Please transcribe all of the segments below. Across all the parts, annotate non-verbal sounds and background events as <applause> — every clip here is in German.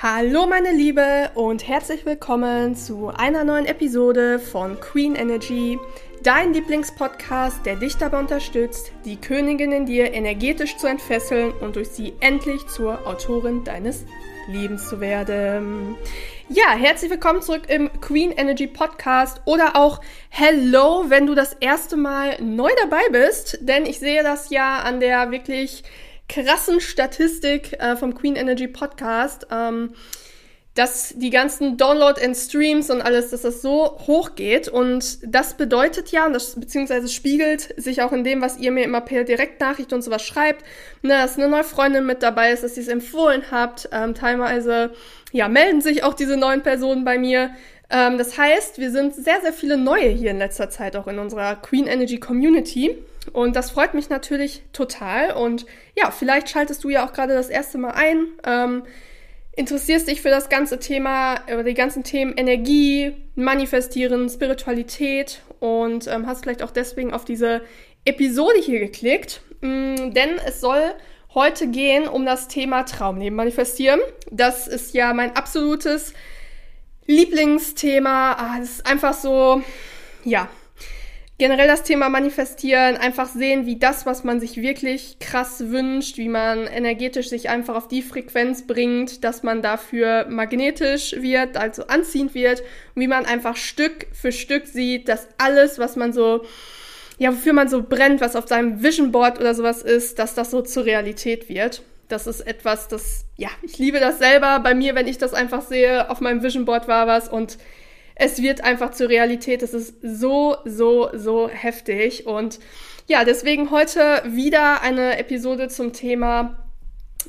Hallo meine Liebe und herzlich willkommen zu einer neuen Episode von Queen Energy, dein Lieblingspodcast, der dich dabei unterstützt, die Königin in dir energetisch zu entfesseln und durch sie endlich zur Autorin deines Lebens zu werden. Ja, herzlich willkommen zurück im Queen Energy Podcast oder auch Hello, wenn du das erste Mal neu dabei bist, denn ich sehe das ja an der wirklich krassen Statistik äh, vom Queen Energy Podcast, ähm, dass die ganzen Download and Streams und alles, dass das so hoch geht. Und das bedeutet ja, das beziehungsweise spiegelt sich auch in dem, was ihr mir immer per Direktnachricht und sowas schreibt, ne, dass eine neue Freundin mit dabei ist, dass ihr es empfohlen habt. Ähm, teilweise ja, melden sich auch diese neuen Personen bei mir. Ähm, das heißt, wir sind sehr, sehr viele neue hier in letzter Zeit auch in unserer Queen Energy Community. Und das freut mich natürlich total. Und ja, vielleicht schaltest du ja auch gerade das erste Mal ein. Ähm, interessierst dich für das ganze Thema, oder die ganzen Themen Energie, Manifestieren, Spiritualität und ähm, hast vielleicht auch deswegen auf diese Episode hier geklickt. Mm, denn es soll heute gehen um das Thema Traumleben manifestieren. Das ist ja mein absolutes Lieblingsthema. Ah, es ist einfach so, ja, generell das Thema Manifestieren, einfach sehen, wie das, was man sich wirklich krass wünscht, wie man energetisch sich einfach auf die Frequenz bringt, dass man dafür magnetisch wird, also anziehend wird, und wie man einfach Stück für Stück sieht, dass alles, was man so, ja, wofür man so brennt, was auf seinem Vision Board oder sowas ist, dass das so zur Realität wird. Das ist etwas, das, ja, ich liebe das selber. Bei mir, wenn ich das einfach sehe, auf meinem Vision Board war was und es wird einfach zur Realität. Es ist so, so, so heftig. Und ja, deswegen heute wieder eine Episode zum Thema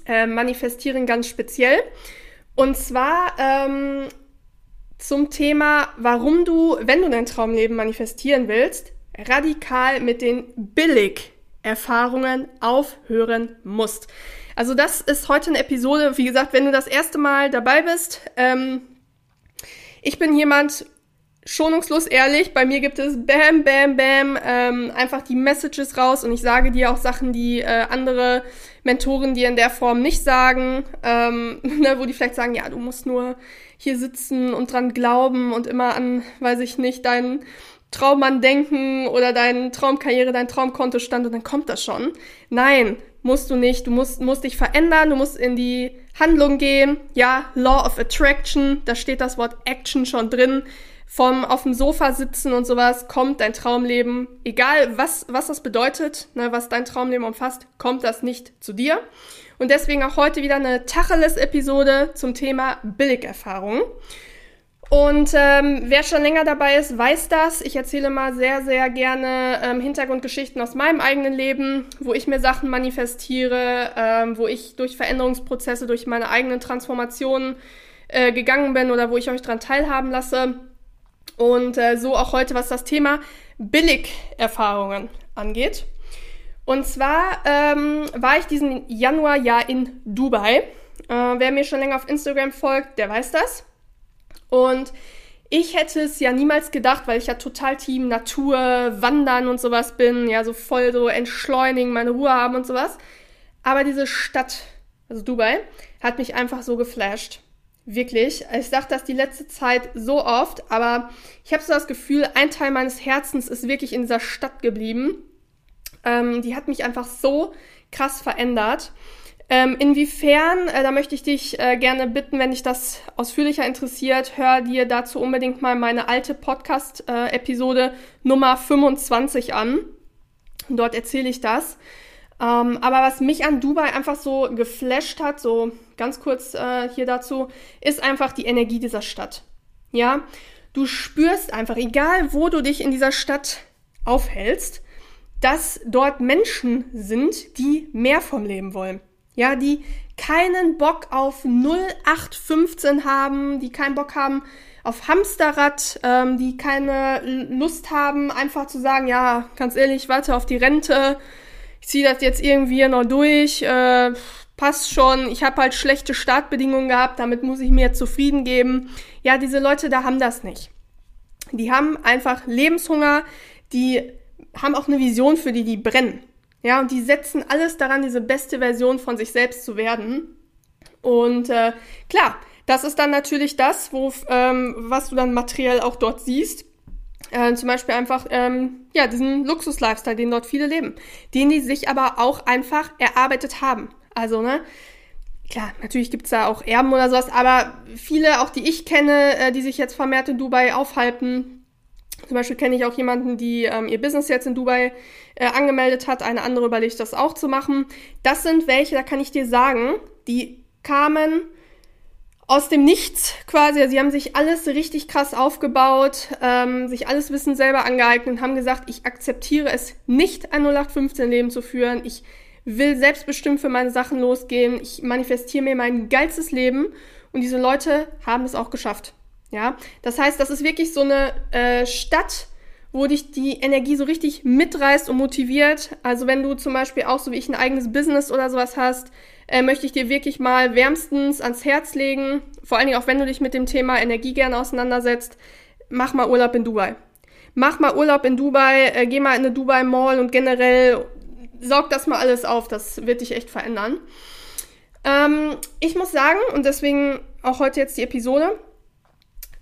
äh, Manifestieren ganz speziell. Und zwar ähm, zum Thema, warum du, wenn du dein Traumleben manifestieren willst, radikal mit den Billig-Erfahrungen aufhören musst. Also das ist heute eine Episode, wie gesagt, wenn du das erste Mal dabei bist, ähm, ich bin jemand schonungslos ehrlich. Bei mir gibt es bam, bam, bam, ähm, einfach die Messages raus und ich sage dir auch Sachen, die äh, andere Mentoren dir in der Form nicht sagen, ähm, <laughs> ne, wo die vielleicht sagen, ja, du musst nur hier sitzen und dran glauben und immer an, weiß ich nicht, deinen Traummann denken oder deine Traumkarriere, dein Traumkontostand und dann kommt das schon. Nein, musst du nicht. Du musst, musst dich verändern, du musst in die Handlung gehen. Ja, Law of Attraction, da steht das Wort Action schon drin. Vom auf dem Sofa sitzen und sowas kommt dein Traumleben, egal was, was das bedeutet, ne, was dein Traumleben umfasst, kommt das nicht zu dir. Und deswegen auch heute wieder eine Tacheles-Episode zum Thema Billigerfahrung. Und ähm, wer schon länger dabei ist, weiß das. Ich erzähle mal sehr, sehr gerne ähm, Hintergrundgeschichten aus meinem eigenen Leben, wo ich mir Sachen manifestiere, ähm, wo ich durch Veränderungsprozesse, durch meine eigenen Transformationen äh, gegangen bin oder wo ich euch dran teilhaben lasse. Und äh, so auch heute, was das Thema Billig-Erfahrungen angeht. Und zwar ähm, war ich diesen Januar ja in Dubai. Äh, wer mir schon länger auf Instagram folgt, der weiß das. Und ich hätte es ja niemals gedacht, weil ich ja total Team Natur, Wandern und sowas bin, ja, so voll so entschleunigen, meine Ruhe haben und sowas. Aber diese Stadt, also Dubai, hat mich einfach so geflasht. Wirklich. Ich dachte das die letzte Zeit so oft, aber ich habe so das Gefühl, ein Teil meines Herzens ist wirklich in dieser Stadt geblieben. Ähm, die hat mich einfach so krass verändert. Ähm, inwiefern, äh, da möchte ich dich äh, gerne bitten, wenn dich das ausführlicher interessiert, hör dir dazu unbedingt mal meine alte Podcast-Episode äh, Nummer 25 an. Dort erzähle ich das. Ähm, aber was mich an Dubai einfach so geflasht hat, so ganz kurz äh, hier dazu, ist einfach die Energie dieser Stadt. Ja, du spürst einfach, egal wo du dich in dieser Stadt aufhältst, dass dort Menschen sind, die mehr vom Leben wollen ja, die keinen Bock auf 0815 haben, die keinen Bock haben auf Hamsterrad, ähm, die keine Lust haben, einfach zu sagen, ja, ganz ehrlich, ich warte auf die Rente, ich ziehe das jetzt irgendwie noch durch, äh, passt schon, ich habe halt schlechte Startbedingungen gehabt, damit muss ich mir zufrieden geben. Ja, diese Leute da haben das nicht. Die haben einfach Lebenshunger, die haben auch eine Vision, für die die brennen. Ja, und die setzen alles daran, diese beste Version von sich selbst zu werden. Und äh, klar, das ist dann natürlich das, wo, ähm, was du dann materiell auch dort siehst. Äh, zum Beispiel einfach, ähm, ja, diesen Luxus-Lifestyle, den dort viele leben. Den die sich aber auch einfach erarbeitet haben. Also, ne, klar, natürlich gibt's da auch Erben oder sowas, aber viele, auch die ich kenne, äh, die sich jetzt vermehrt in Dubai aufhalten, zum Beispiel kenne ich auch jemanden, die ähm, ihr Business jetzt in Dubai äh, angemeldet hat, eine andere überlegt, das auch zu machen. Das sind welche, da kann ich dir sagen, die kamen aus dem Nichts quasi. Also sie haben sich alles richtig krass aufgebaut, ähm, sich alles Wissen selber angeeignet und haben gesagt, ich akzeptiere es nicht, ein 0815-Leben zu führen. Ich will selbstbestimmt für meine Sachen losgehen. Ich manifestiere mir mein geilstes Leben. Und diese Leute haben es auch geschafft. Ja, das heißt, das ist wirklich so eine äh, Stadt, wo dich die Energie so richtig mitreißt und motiviert. Also wenn du zum Beispiel auch so wie ich ein eigenes Business oder sowas hast, äh, möchte ich dir wirklich mal wärmstens ans Herz legen. Vor allen Dingen auch wenn du dich mit dem Thema Energie gerne auseinandersetzt, mach mal Urlaub in Dubai. Mach mal Urlaub in Dubai, äh, geh mal in eine Dubai Mall und generell saug das mal alles auf. Das wird dich echt verändern. Ähm, ich muss sagen, und deswegen auch heute jetzt die Episode,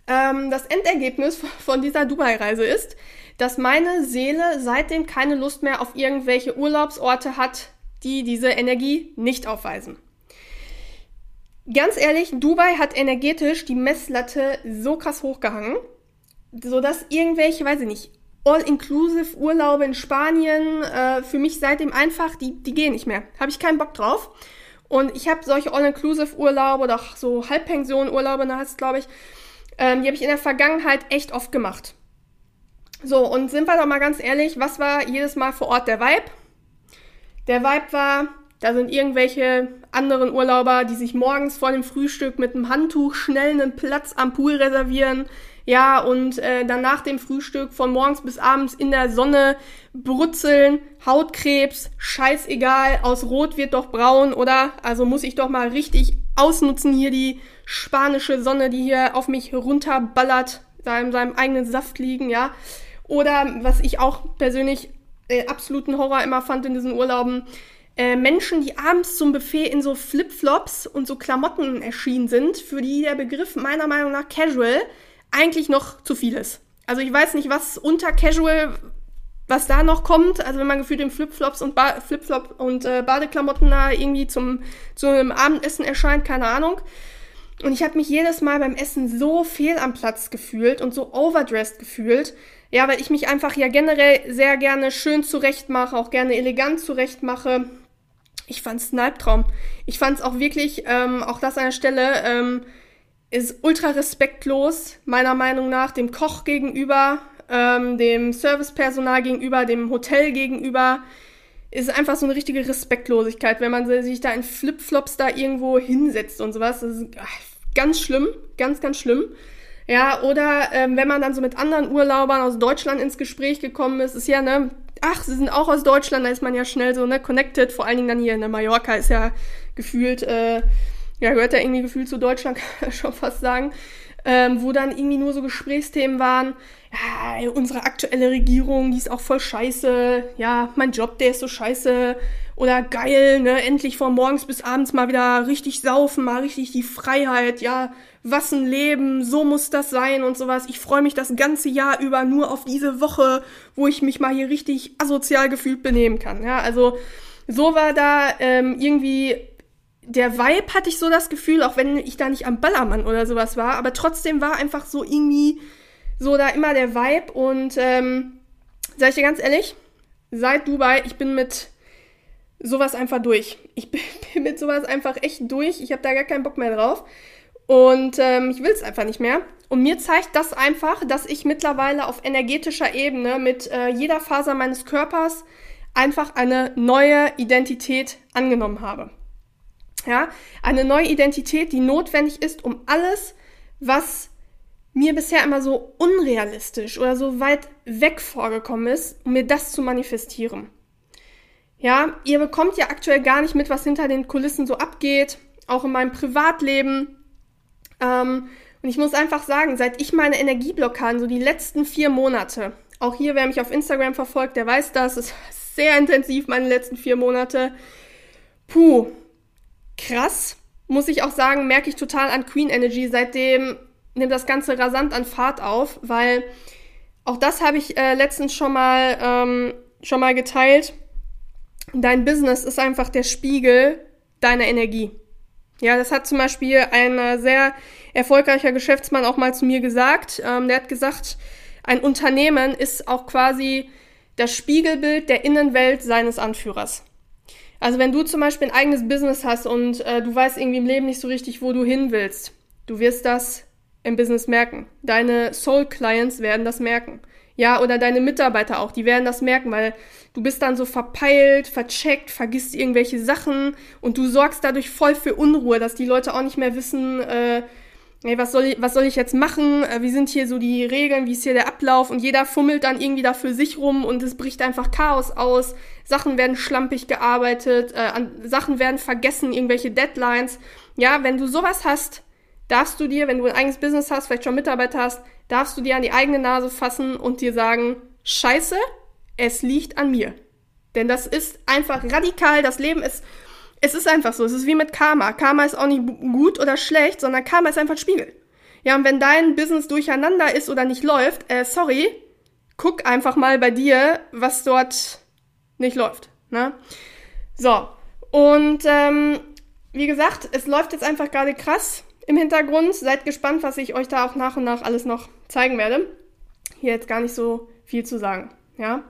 ähm, das Endergebnis <laughs> von dieser Dubai-Reise ist, dass meine Seele seitdem keine Lust mehr auf irgendwelche Urlaubsorte hat, die diese Energie nicht aufweisen. Ganz ehrlich, Dubai hat energetisch die Messlatte so krass hochgehangen, sodass irgendwelche, weiß ich nicht, All-Inclusive Urlaube in Spanien äh, für mich seitdem einfach, die, die gehen nicht mehr. Habe ich keinen Bock drauf. Und ich habe solche All-Inclusive Urlaube oder so Halbpension Urlaube, da heißt es, glaube ich, ähm, die habe ich in der Vergangenheit echt oft gemacht. So, und sind wir doch mal ganz ehrlich, was war jedes Mal vor Ort der Vibe? Der Vibe war, da sind irgendwelche anderen Urlauber, die sich morgens vor dem Frühstück mit einem Handtuch schnell einen Platz am Pool reservieren. Ja, und äh, dann nach dem Frühstück von morgens bis abends in der Sonne brutzeln, Hautkrebs, scheißegal, aus Rot wird doch braun, oder? Also muss ich doch mal richtig ausnutzen hier die spanische Sonne, die hier auf mich runterballert, da in seinem eigenen Saft liegen, ja. Oder was ich auch persönlich äh, absoluten Horror immer fand in diesen Urlauben, äh, Menschen, die abends zum Buffet in so Flipflops und so Klamotten erschienen sind, für die der Begriff meiner Meinung nach Casual eigentlich noch zu viel ist. Also ich weiß nicht, was unter Casual, was da noch kommt. Also wenn man gefühlt in Flipflops und ba Flipflop und äh, Badeklamotten da irgendwie zum, zum Abendessen erscheint, keine Ahnung. Und ich habe mich jedes Mal beim Essen so fehl am Platz gefühlt und so overdressed gefühlt. Ja, weil ich mich einfach ja generell sehr gerne schön zurecht mache, auch gerne elegant zurecht mache. Ich fand's ein Albtraum. Ich fand's auch wirklich, ähm, auch das an der Stelle, ähm, ist ultra respektlos, meiner Meinung nach, dem Koch gegenüber, ähm, dem Servicepersonal gegenüber, dem Hotel gegenüber. Ist einfach so eine richtige Respektlosigkeit, wenn man sich da in Flipflops da irgendwo hinsetzt und sowas. Das ist ganz schlimm, ganz, ganz schlimm. Ja, oder ähm, wenn man dann so mit anderen Urlaubern aus Deutschland ins Gespräch gekommen ist, ist ja, ne, ach, sie sind auch aus Deutschland, da ist man ja schnell so, ne, connected, vor allen Dingen dann hier in ne, Mallorca ist ja gefühlt, äh, ja, gehört ja irgendwie gefühlt zu Deutschland, <laughs> kann ich schon fast sagen, ähm, wo dann irgendwie nur so Gesprächsthemen waren, ja, unsere aktuelle Regierung, die ist auch voll scheiße, ja, mein Job, der ist so scheiße, oder geil, ne, endlich von morgens bis abends mal wieder richtig saufen, mal richtig die Freiheit, ja, was ein Leben, so muss das sein und sowas. Ich freue mich das ganze Jahr über nur auf diese Woche, wo ich mich mal hier richtig asozial gefühlt benehmen kann, ja, also so war da ähm, irgendwie der Vibe hatte ich so das Gefühl, auch wenn ich da nicht am Ballermann oder sowas war, aber trotzdem war einfach so irgendwie so da immer der Vibe und ähm, sag ich dir ganz ehrlich, seit Dubai, ich bin mit sowas einfach durch. Ich bin, <laughs> bin mit sowas einfach echt durch. Ich habe da gar keinen Bock mehr drauf. Und ähm, ich will es einfach nicht mehr. Und mir zeigt das einfach, dass ich mittlerweile auf energetischer Ebene mit äh, jeder Faser meines Körpers einfach eine neue Identität angenommen habe. Ja, eine neue Identität, die notwendig ist, um alles, was mir bisher immer so unrealistisch oder so weit weg vorgekommen ist, um mir das zu manifestieren. Ja, ihr bekommt ja aktuell gar nicht mit, was hinter den Kulissen so abgeht, auch in meinem Privatleben. Ähm, und ich muss einfach sagen, seit ich meine Energieblockaden, so die letzten vier Monate, auch hier, wer mich auf Instagram verfolgt, der weiß das, ist sehr intensiv meine letzten vier Monate. Puh, krass. muss ich auch sagen, merke ich total an Queen Energy. Seitdem nimmt das Ganze rasant an Fahrt auf, weil auch das habe ich äh, letztens schon mal, ähm, schon mal geteilt. Dein Business ist einfach der Spiegel deiner Energie. Ja, das hat zum Beispiel ein sehr erfolgreicher Geschäftsmann auch mal zu mir gesagt. Ähm, der hat gesagt, ein Unternehmen ist auch quasi das Spiegelbild der Innenwelt seines Anführers. Also wenn du zum Beispiel ein eigenes Business hast und äh, du weißt irgendwie im Leben nicht so richtig, wo du hin willst, du wirst das im Business merken. Deine Soul-Clients werden das merken. Ja, oder deine Mitarbeiter auch, die werden das merken, weil du bist dann so verpeilt, vercheckt, vergisst irgendwelche Sachen und du sorgst dadurch voll für Unruhe, dass die Leute auch nicht mehr wissen, äh, hey, was soll ich, was soll ich jetzt machen? Äh, wie sind hier so die Regeln? Wie ist hier der Ablauf? Und jeder fummelt dann irgendwie da für sich rum und es bricht einfach Chaos aus. Sachen werden schlampig gearbeitet, äh, an, Sachen werden vergessen, irgendwelche Deadlines. Ja, wenn du sowas hast, darfst du dir, wenn du ein eigenes Business hast, vielleicht schon Mitarbeiter hast, darfst du dir an die eigene Nase fassen und dir sagen, scheiße, es liegt an mir. Denn das ist einfach radikal, das Leben ist es ist einfach so. Es ist wie mit Karma. Karma ist auch nicht gut oder schlecht, sondern Karma ist einfach ein Spiegel. Ja, und wenn dein Business durcheinander ist oder nicht läuft, äh, sorry, guck einfach mal bei dir, was dort nicht läuft. Ne? So, und ähm, wie gesagt, es läuft jetzt einfach gerade krass im Hintergrund. Seid gespannt, was ich euch da auch nach und nach alles noch zeigen werde. Hier jetzt gar nicht so viel zu sagen. Ja.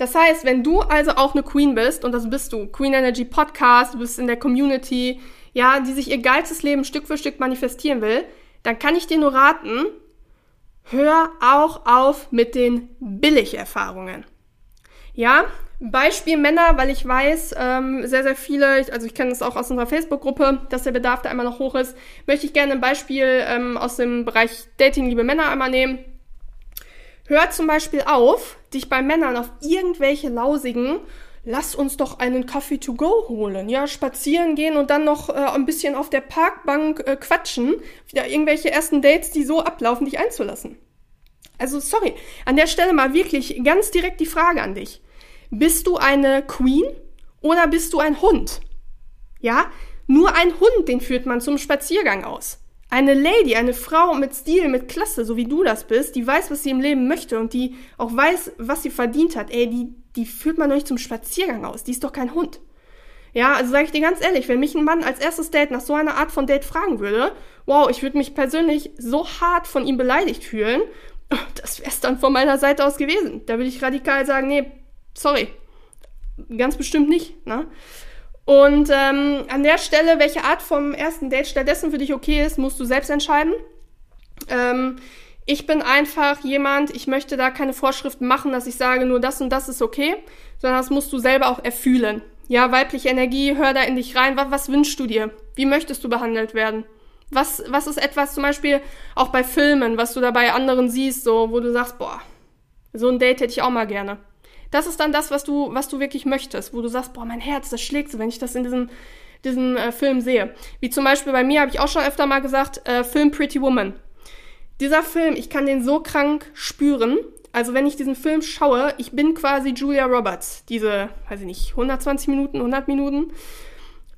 Das heißt, wenn du also auch eine Queen bist, und das bist du, Queen Energy Podcast, du bist in der Community, ja, die sich ihr geilstes Leben Stück für Stück manifestieren will, dann kann ich dir nur raten, hör auch auf mit den Billigerfahrungen. Ja, Beispiel Männer, weil ich weiß, ähm, sehr, sehr viele, also ich kenne das auch aus unserer Facebook-Gruppe, dass der Bedarf da einmal noch hoch ist, möchte ich gerne ein Beispiel ähm, aus dem Bereich Dating, liebe Männer einmal nehmen. Hör zum Beispiel auf, dich bei Männern auf irgendwelche lausigen, lass uns doch einen Kaffee to go holen, ja, spazieren gehen und dann noch äh, ein bisschen auf der Parkbank äh, quatschen, wieder irgendwelche ersten Dates, die so ablaufen, dich einzulassen. Also sorry, an der Stelle mal wirklich ganz direkt die Frage an dich. Bist du eine Queen oder bist du ein Hund? Ja, nur ein Hund, den führt man zum Spaziergang aus. Eine Lady, eine Frau mit Stil, mit Klasse, so wie du das bist, die weiß, was sie im Leben möchte und die auch weiß, was sie verdient hat, ey, die, die führt man doch nicht zum Spaziergang aus. Die ist doch kein Hund. Ja, also sage ich dir ganz ehrlich, wenn mich ein Mann als erstes Date nach so einer Art von Date fragen würde, wow, ich würde mich persönlich so hart von ihm beleidigt fühlen, <laughs> das wäre es dann von meiner Seite aus gewesen. Da würde ich radikal sagen, nee, sorry, ganz bestimmt nicht. Ne? Und ähm, an der Stelle, welche Art vom ersten Date stattdessen für dich okay ist, musst du selbst entscheiden. Ähm, ich bin einfach jemand, ich möchte da keine Vorschriften machen, dass ich sage, nur das und das ist okay, sondern das musst du selber auch erfühlen. Ja, weibliche Energie, hör da in dich rein. Was, was wünschst du dir? Wie möchtest du behandelt werden? Was, was ist etwas zum Beispiel auch bei Filmen, was du da bei anderen siehst, so, wo du sagst, boah, so ein Date hätte ich auch mal gerne. Das ist dann das, was du, was du wirklich möchtest, wo du sagst, boah, mein Herz, das schlägt so, wenn ich das in diesem, diesem äh, Film sehe. Wie zum Beispiel bei mir habe ich auch schon öfter mal gesagt, äh, Film Pretty Woman. Dieser Film, ich kann den so krank spüren. Also wenn ich diesen Film schaue, ich bin quasi Julia Roberts. Diese, weiß ich nicht, 120 Minuten, 100 Minuten.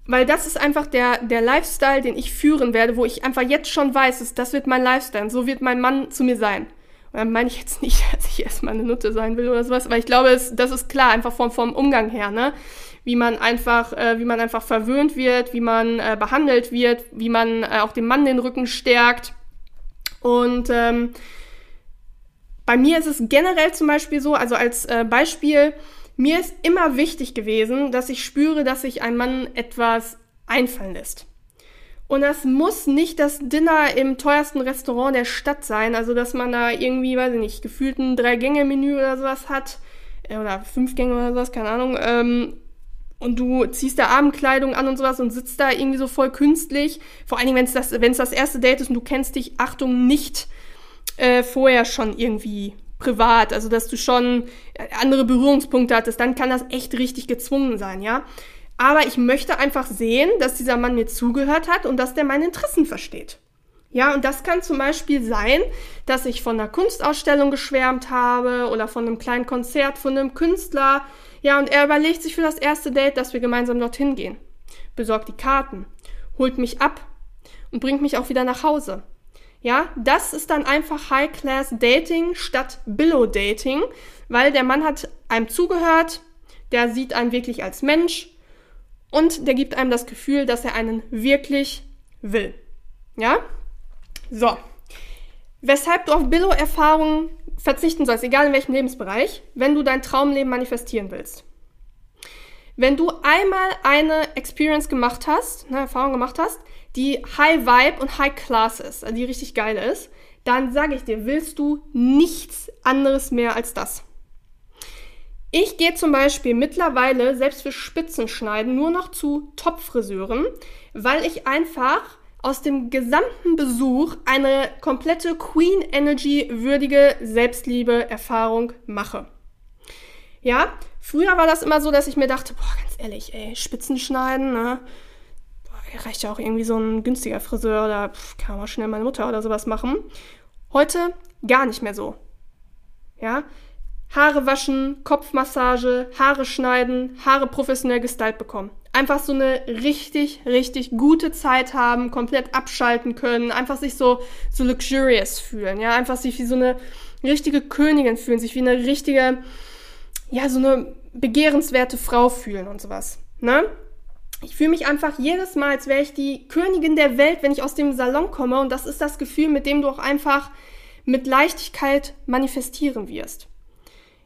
Weil das ist einfach der, der Lifestyle, den ich führen werde, wo ich einfach jetzt schon weiß, das wird mein Lifestyle. So wird mein Mann zu mir sein. Dann meine ich jetzt nicht, <laughs> dass ich erstmal eine Nutte sein will oder sowas, weil ich glaube, es, das ist klar, einfach vom, vom Umgang her, ne? Wie man einfach, äh, wie man einfach verwöhnt wird, wie man äh, behandelt wird, wie man äh, auch dem Mann den Rücken stärkt. Und ähm, bei mir ist es generell zum Beispiel so, also als äh, Beispiel, mir ist immer wichtig gewesen, dass ich spüre, dass sich ein Mann etwas einfallen lässt. Und das muss nicht das Dinner im teuersten Restaurant der Stadt sein. Also, dass man da irgendwie, weiß ich nicht, gefühlt ein Drei-Gänge-Menü oder sowas hat. Äh, oder fünf Gänge oder sowas, keine Ahnung. Ähm, und du ziehst da Abendkleidung an und sowas und sitzt da irgendwie so voll künstlich. Vor allen Dingen, wenn es das, das erste Date ist und du kennst dich, Achtung, nicht äh, vorher schon irgendwie privat. Also, dass du schon äh, andere Berührungspunkte hattest, dann kann das echt richtig gezwungen sein, ja. Aber ich möchte einfach sehen, dass dieser Mann mir zugehört hat und dass der meine Interessen versteht. Ja, und das kann zum Beispiel sein, dass ich von einer Kunstausstellung geschwärmt habe oder von einem kleinen Konzert von einem Künstler. Ja, und er überlegt sich für das erste Date, dass wir gemeinsam dorthin gehen. Besorgt die Karten. holt mich ab und bringt mich auch wieder nach Hause. Ja, das ist dann einfach High-Class-Dating statt Billow-Dating, weil der Mann hat einem zugehört, der sieht einen wirklich als Mensch und der gibt einem das Gefühl, dass er einen wirklich will. Ja? So. Weshalb du auf Billow-Erfahrungen verzichten sollst, egal in welchem Lebensbereich, wenn du dein Traumleben manifestieren willst. Wenn du einmal eine Experience gemacht hast, eine Erfahrung gemacht hast, die High Vibe und High Class ist, also die richtig geil ist, dann sage ich dir, willst du nichts anderes mehr als das. Ich gehe zum Beispiel mittlerweile selbst für Spitzenschneiden nur noch zu Top-Friseuren, weil ich einfach aus dem gesamten Besuch eine komplette Queen Energy würdige Selbstliebe-Erfahrung mache. Ja, früher war das immer so, dass ich mir dachte, boah, ganz ehrlich, ey, Spitzenschneiden, ne? reicht ja auch irgendwie so ein günstiger Friseur oder pff, kann man schnell meine Mutter oder sowas machen. Heute gar nicht mehr so. Ja, Haare waschen, Kopfmassage, Haare schneiden, Haare professionell gestylt bekommen. Einfach so eine richtig, richtig gute Zeit haben, komplett abschalten können, einfach sich so, so luxurious fühlen, ja, einfach sich wie so eine richtige Königin fühlen, sich wie eine richtige, ja, so eine begehrenswerte Frau fühlen und sowas, ne? Ich fühle mich einfach jedes Mal, als wäre ich die Königin der Welt, wenn ich aus dem Salon komme. Und das ist das Gefühl, mit dem du auch einfach mit Leichtigkeit manifestieren wirst.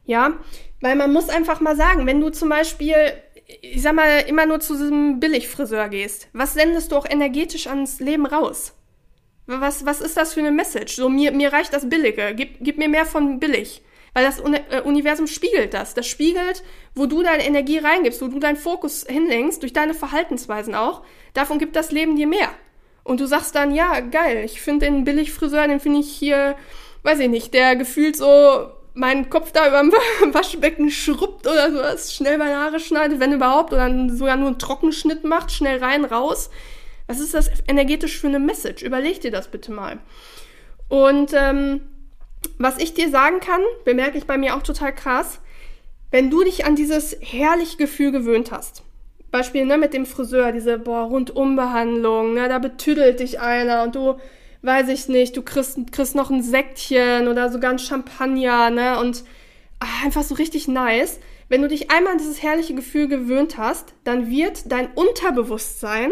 Ja, weil man muss einfach mal sagen, wenn du zum Beispiel, ich sag mal, immer nur zu diesem Billigfriseur gehst, was sendest du auch energetisch ans Leben raus? Was, was ist das für eine Message? So, mir, mir reicht das Billige. Gib, gib mir mehr von billig. Weil das äh, Universum spiegelt das. Das spiegelt, wo du deine Energie reingibst, wo du deinen Fokus hinlenkst, durch deine Verhaltensweisen auch. Davon gibt das Leben dir mehr. Und du sagst dann, ja, geil, ich finde den Billigfriseur, den finde ich hier, weiß ich nicht, der gefühlt so meinen Kopf da über dem <laughs> Waschbecken schrubbt oder sowas, schnell meine Haare schneidet, wenn überhaupt, oder sogar nur einen Trockenschnitt macht, schnell rein, raus. Was ist das energetisch für eine Message? Überleg dir das bitte mal. Und ähm, was ich dir sagen kann, bemerke ich bei mir auch total krass, wenn du dich an dieses herrliche Gefühl gewöhnt hast, Beispiel ne, mit dem Friseur, diese boah, Rundumbehandlung, ne, da betüdelt dich einer und du, weiß ich nicht, du kriegst, kriegst noch ein Säckchen oder sogar ein Champagner, ne, und ach, einfach so richtig nice. Wenn du dich einmal an dieses herrliche Gefühl gewöhnt hast, dann wird dein Unterbewusstsein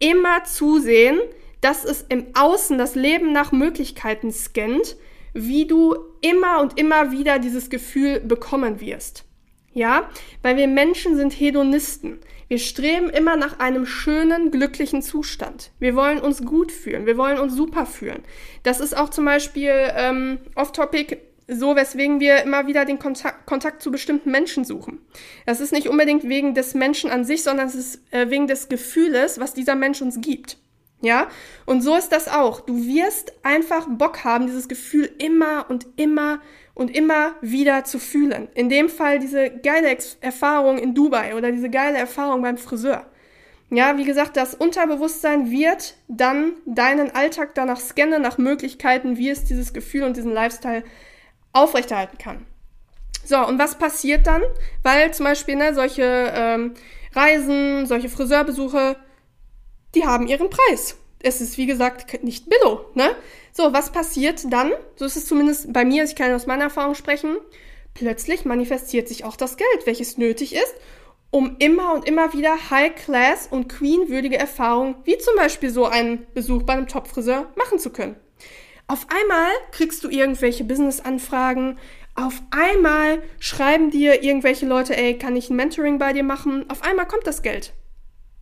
immer zusehen, dass es im Außen das Leben nach Möglichkeiten scannt wie du immer und immer wieder dieses Gefühl bekommen wirst. Ja, weil wir Menschen sind Hedonisten. Wir streben immer nach einem schönen, glücklichen Zustand. Wir wollen uns gut fühlen. Wir wollen uns super fühlen. Das ist auch zum Beispiel ähm, off-topic so, weswegen wir immer wieder den Kontakt, Kontakt zu bestimmten Menschen suchen. Das ist nicht unbedingt wegen des Menschen an sich, sondern es ist äh, wegen des Gefühles, was dieser Mensch uns gibt. Ja, und so ist das auch. Du wirst einfach Bock haben, dieses Gefühl immer und immer und immer wieder zu fühlen. In dem Fall diese geile Erfahrung in Dubai oder diese geile Erfahrung beim Friseur. Ja, wie gesagt, das Unterbewusstsein wird dann deinen Alltag danach scannen, nach Möglichkeiten, wie es dieses Gefühl und diesen Lifestyle aufrechterhalten kann. So, und was passiert dann? Weil zum Beispiel ne, solche ähm, Reisen, solche Friseurbesuche die haben ihren Preis. Es ist, wie gesagt, nicht Billo, ne? So, was passiert dann? So ist es zumindest bei mir, ich kann aus meiner Erfahrung sprechen. Plötzlich manifestiert sich auch das Geld, welches nötig ist, um immer und immer wieder High-Class und Queen-würdige Erfahrungen, wie zum Beispiel so einen Besuch bei einem Top-Friseur, machen zu können. Auf einmal kriegst du irgendwelche Business-Anfragen, auf einmal schreiben dir irgendwelche Leute, ey, kann ich ein Mentoring bei dir machen? Auf einmal kommt das Geld.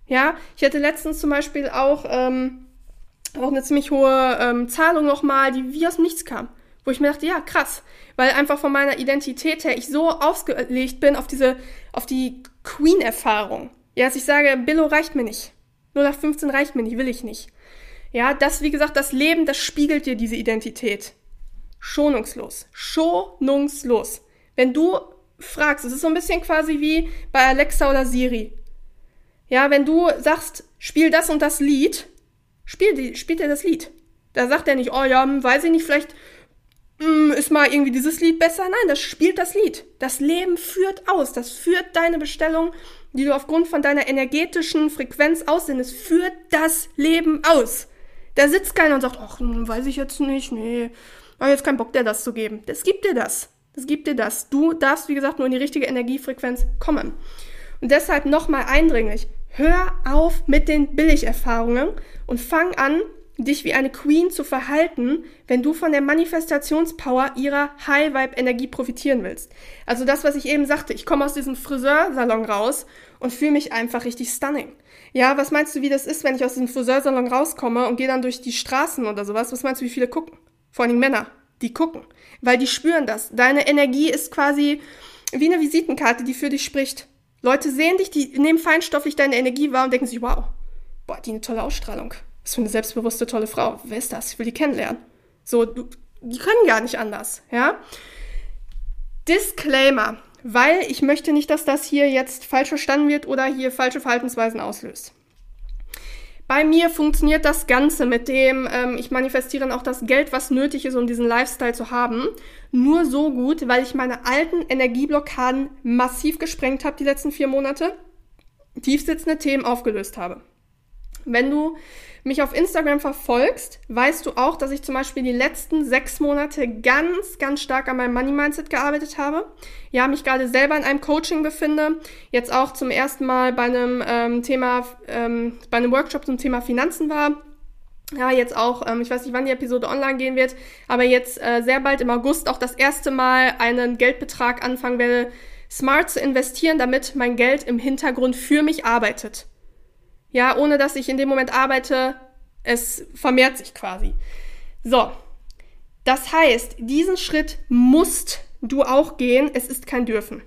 Ja, ich hatte letztens zum Beispiel auch, ähm, auch eine ziemlich hohe ähm, Zahlung nochmal, die wie aus dem Nichts kam. Wo ich mir dachte, ja, krass. Weil einfach von meiner Identität her ich so ausgelegt bin auf diese, auf die Queen-Erfahrung. Ja, dass ich sage, Billo reicht mir nicht. Nur nach 15 reicht mir nicht, will ich nicht. Ja, das, wie gesagt, das Leben, das spiegelt dir diese Identität. Schonungslos. Schonungslos. Wenn du fragst, es ist so ein bisschen quasi wie bei Alexa oder Siri. Ja, wenn du sagst, spiel das und das Lied, spiel die, spielt er das Lied. Da sagt er nicht, oh ja, hm, weiß ich nicht, vielleicht hm, ist mal irgendwie dieses Lied besser? Nein, das spielt das Lied. Das Leben führt aus. Das führt deine Bestellung, die du aufgrund von deiner energetischen Frequenz aussendest, führt das Leben aus. Da sitzt keiner und sagt, ach, hm, weiß ich jetzt nicht, nee, habe jetzt keinen Bock, dir das zu geben. Das gibt dir das. Das gibt dir das. Du darfst, wie gesagt, nur in die richtige Energiefrequenz kommen. Und deshalb nochmal eindringlich, hör auf mit den Billigerfahrungen und fang an, dich wie eine Queen zu verhalten, wenn du von der Manifestationspower ihrer High-Vibe-Energie profitieren willst. Also das, was ich eben sagte, ich komme aus diesem Friseursalon raus und fühle mich einfach richtig stunning. Ja, was meinst du, wie das ist, wenn ich aus diesem Friseursalon rauskomme und gehe dann durch die Straßen oder sowas? Was meinst du, wie viele gucken? Vor allem Männer, die gucken, weil die spüren das. Deine Energie ist quasi wie eine Visitenkarte, die für dich spricht. Leute sehen dich, die nehmen feinstofflich deine Energie wahr und denken sich, wow, boah, die eine tolle Ausstrahlung. Was für eine selbstbewusste, tolle Frau. Wer ist das? Ich will die kennenlernen. So, du, die können gar nicht anders, ja? Disclaimer, weil ich möchte nicht, dass das hier jetzt falsch verstanden wird oder hier falsche Verhaltensweisen auslöst. Bei mir funktioniert das Ganze mit dem, ähm, ich manifestiere auch das Geld, was nötig ist, um diesen Lifestyle zu haben, nur so gut, weil ich meine alten Energieblockaden massiv gesprengt habe die letzten vier Monate, tiefsitzende Themen aufgelöst habe. Wenn du mich auf Instagram verfolgst, weißt du auch, dass ich zum Beispiel die letzten sechs Monate ganz, ganz stark an meinem Money Mindset gearbeitet habe. Ja, mich gerade selber in einem Coaching befinde. Jetzt auch zum ersten Mal bei einem ähm, Thema, ähm, bei einem Workshop zum Thema Finanzen war. Ja, jetzt auch, ähm, ich weiß nicht, wann die Episode online gehen wird, aber jetzt äh, sehr bald im August auch das erste Mal einen Geldbetrag anfangen werde, smart zu investieren, damit mein Geld im Hintergrund für mich arbeitet. Ja, ohne dass ich in dem Moment arbeite, es vermehrt sich quasi. So. Das heißt, diesen Schritt musst du auch gehen. Es ist kein Dürfen.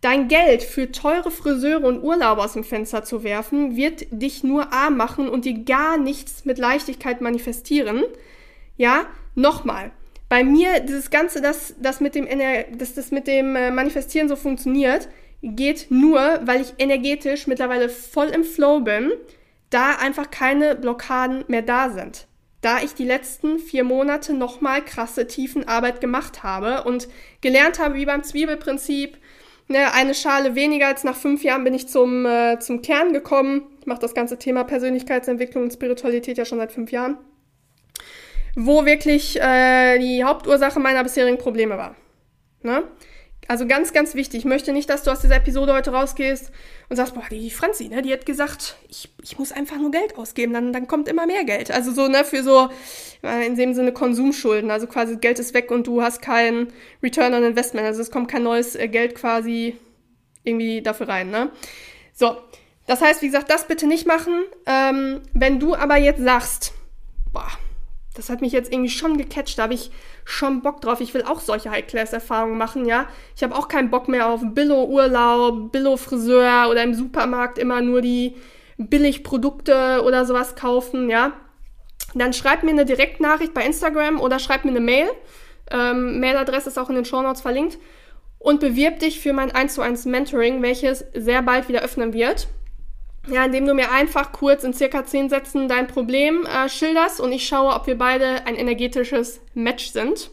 Dein Geld für teure Friseure und Urlauber aus dem Fenster zu werfen, wird dich nur arm machen und dir gar nichts mit Leichtigkeit manifestieren. Ja, nochmal. Bei mir, dieses Ganze, das, das mit dem, dass das mit dem äh, Manifestieren so funktioniert, geht nur, weil ich energetisch mittlerweile voll im Flow bin, da einfach keine Blockaden mehr da sind. Da ich die letzten vier Monate nochmal krasse Tiefenarbeit gemacht habe und gelernt habe, wie beim Zwiebelprinzip, ne, eine Schale weniger als nach fünf Jahren bin ich zum, äh, zum Kern gekommen. Ich mache das ganze Thema Persönlichkeitsentwicklung und Spiritualität ja schon seit fünf Jahren. Wo wirklich äh, die Hauptursache meiner bisherigen Probleme war. Ne? Also ganz, ganz wichtig. Ich möchte nicht, dass du aus dieser Episode heute rausgehst und sagst, boah, die Franzi, ne, die hat gesagt, ich, ich muss einfach nur Geld ausgeben, dann, dann kommt immer mehr Geld. Also so, ne, für so, äh, in dem Sinne Konsumschulden. Also quasi Geld ist weg und du hast kein Return on Investment. Also es kommt kein neues äh, Geld quasi irgendwie dafür rein, ne. So. Das heißt, wie gesagt, das bitte nicht machen. Ähm, wenn du aber jetzt sagst, boah, das hat mich jetzt irgendwie schon gecatcht. Da habe ich schon Bock drauf. Ich will auch solche High-Class-Erfahrungen machen, ja. Ich habe auch keinen Bock mehr auf Billo-Urlaub, Billo-Friseur oder im Supermarkt immer nur die Billigprodukte oder sowas kaufen, ja. Dann schreib mir eine Direktnachricht bei Instagram oder schreib mir eine Mail. Ähm, Mailadresse ist auch in den Show Notes verlinkt. Und bewirb dich für mein 1 zu 1 Mentoring, welches sehr bald wieder öffnen wird ja, indem du mir einfach kurz in circa zehn Sätzen dein Problem äh, schilderst und ich schaue, ob wir beide ein energetisches Match sind.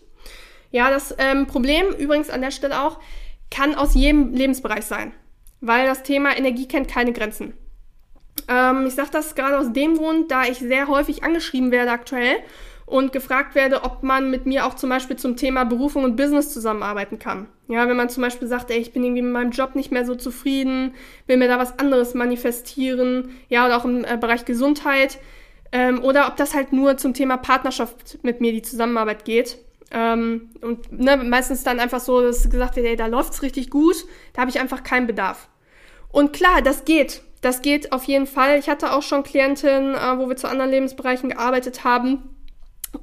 Ja, das ähm, Problem übrigens an der Stelle auch kann aus jedem Lebensbereich sein, weil das Thema Energie kennt keine Grenzen. Ähm, ich sage das gerade aus dem Grund, da ich sehr häufig angeschrieben werde aktuell und gefragt werde, ob man mit mir auch zum Beispiel zum Thema Berufung und Business zusammenarbeiten kann. Ja, wenn man zum Beispiel sagt, ey, ich bin irgendwie mit meinem Job nicht mehr so zufrieden, will mir da was anderes manifestieren, ja, oder auch im äh, Bereich Gesundheit, ähm, oder ob das halt nur zum Thema Partnerschaft mit mir die Zusammenarbeit geht. Ähm, und ne, meistens dann einfach so, dass gesagt wird, ey, da läuft's richtig gut, da habe ich einfach keinen Bedarf. Und klar, das geht. Das geht auf jeden Fall. Ich hatte auch schon Klientinnen, äh, wo wir zu anderen Lebensbereichen gearbeitet haben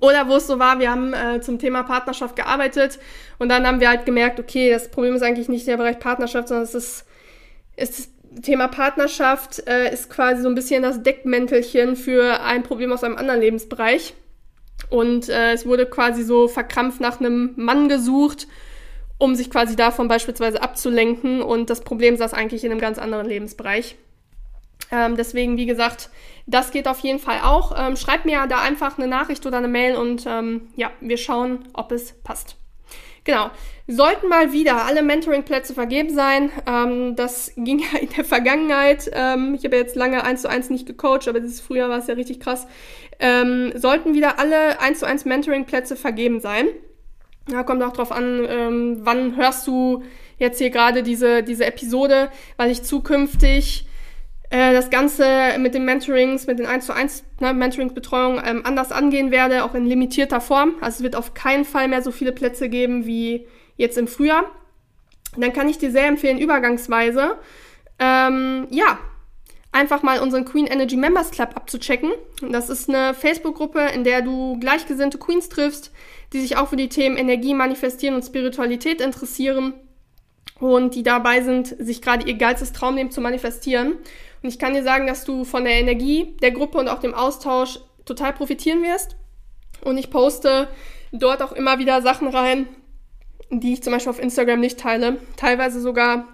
oder wo es so war, wir haben äh, zum Thema Partnerschaft gearbeitet und dann haben wir halt gemerkt, okay, das Problem ist eigentlich nicht der Bereich Partnerschaft, sondern es ist, ist das Thema Partnerschaft äh, ist quasi so ein bisschen das Deckmäntelchen für ein Problem aus einem anderen Lebensbereich. Und äh, es wurde quasi so verkrampft nach einem Mann gesucht, um sich quasi davon beispielsweise abzulenken. Und das Problem saß eigentlich in einem ganz anderen Lebensbereich. Ähm, deswegen, wie gesagt, das geht auf jeden Fall auch. Ähm, schreib mir da einfach eine Nachricht oder eine Mail und ähm, ja, wir schauen, ob es passt. Genau. Sollten mal wieder alle Mentoring-Plätze vergeben sein, ähm, das <laughs> ging ja in der Vergangenheit, ähm, ich habe ja jetzt lange eins zu eins nicht gecoacht, aber dieses Frühjahr war es ja richtig krass, ähm, sollten wieder alle eins zu eins Mentoring-Plätze vergeben sein. Da kommt auch drauf an, ähm, wann hörst du jetzt hier gerade diese, diese Episode, weil ich zukünftig äh, das Ganze mit den Mentorings, mit den 1 zu 1 ne, Mentoringsbetreuung ähm, anders angehen werde, auch in limitierter Form. Also es wird auf keinen Fall mehr so viele Plätze geben wie jetzt im Frühjahr. Dann kann ich dir sehr empfehlen, übergangsweise, ähm, ja, einfach mal unseren Queen Energy Members Club abzuchecken. Das ist eine Facebook-Gruppe, in der du gleichgesinnte Queens triffst, die sich auch für die Themen Energie, Manifestieren und Spiritualität interessieren und die dabei sind, sich gerade ihr geilstes Traumleben zu manifestieren. Und ich kann dir sagen, dass du von der Energie der Gruppe und auch dem Austausch total profitieren wirst. Und ich poste dort auch immer wieder Sachen rein, die ich zum Beispiel auf Instagram nicht teile. Teilweise sogar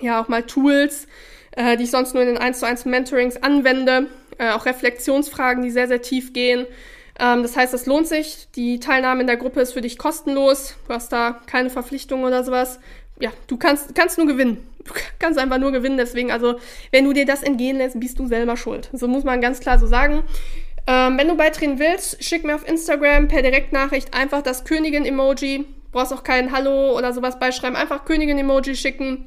ja auch mal Tools, äh, die ich sonst nur in den 1 zu 1 Mentorings anwende. Äh, auch Reflexionsfragen, die sehr, sehr tief gehen. Ähm, das heißt, es lohnt sich. Die Teilnahme in der Gruppe ist für dich kostenlos. Du hast da keine Verpflichtung oder sowas. Ja, du kannst, kannst nur gewinnen. Du <laughs> kannst einfach nur gewinnen. Deswegen, also, wenn du dir das entgehen lässt, bist du selber schuld. So muss man ganz klar so sagen. Ähm, wenn du beitreten willst, schick mir auf Instagram per Direktnachricht einfach das Königin-Emoji. Brauchst auch kein Hallo oder sowas beischreiben. Einfach Königin-Emoji schicken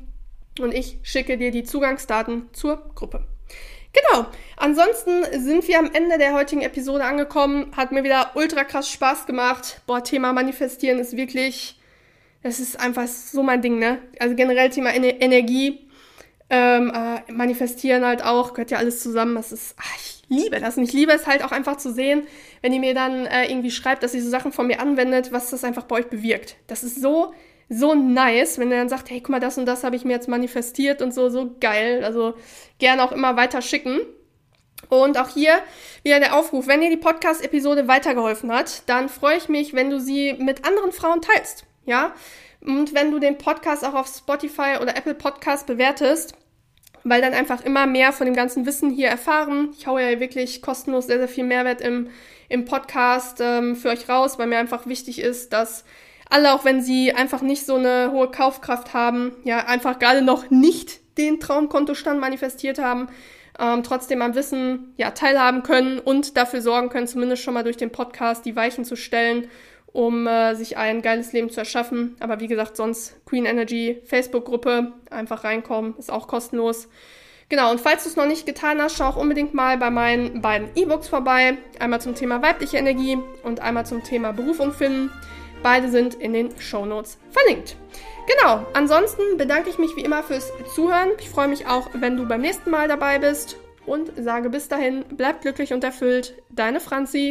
und ich schicke dir die Zugangsdaten zur Gruppe. Genau. Ansonsten sind wir am Ende der heutigen Episode angekommen. Hat mir wieder ultra krass Spaß gemacht. Boah, Thema Manifestieren ist wirklich das ist einfach so mein Ding, ne? Also generell Thema Ener Energie, ähm, äh, manifestieren halt auch, gehört ja alles zusammen. Das ist, ach, ich liebe das. Und ich liebe es halt auch einfach zu sehen, wenn ihr mir dann äh, irgendwie schreibt, dass ihr so Sachen von mir anwendet, was das einfach bei euch bewirkt. Das ist so, so nice, wenn ihr dann sagt, hey, guck mal, das und das habe ich mir jetzt manifestiert und so, so geil. Also gerne auch immer weiter schicken. Und auch hier wieder der Aufruf, wenn dir die Podcast-Episode weitergeholfen hat, dann freue ich mich, wenn du sie mit anderen Frauen teilst ja. Und wenn du den Podcast auch auf Spotify oder Apple Podcast bewertest, weil dann einfach immer mehr von dem ganzen Wissen hier erfahren. Ich haue ja wirklich kostenlos sehr, sehr viel Mehrwert im, im Podcast ähm, für euch raus, weil mir einfach wichtig ist, dass alle, auch wenn sie einfach nicht so eine hohe Kaufkraft haben, ja, einfach gerade noch nicht den Traumkontostand manifestiert haben, ähm, trotzdem am Wissen ja, teilhaben können und dafür sorgen können, zumindest schon mal durch den Podcast die Weichen zu stellen um äh, sich ein geiles Leben zu erschaffen. Aber wie gesagt, sonst Queen Energy Facebook-Gruppe, einfach reinkommen, ist auch kostenlos. Genau, und falls du es noch nicht getan hast, schau auch unbedingt mal bei meinen beiden E-Books vorbei. Einmal zum Thema weibliche Energie und einmal zum Thema Berufung finden. Beide sind in den Show Notes verlinkt. Genau, ansonsten bedanke ich mich wie immer fürs Zuhören. Ich freue mich auch, wenn du beim nächsten Mal dabei bist und sage bis dahin, bleib glücklich und erfüllt. Deine Franzi.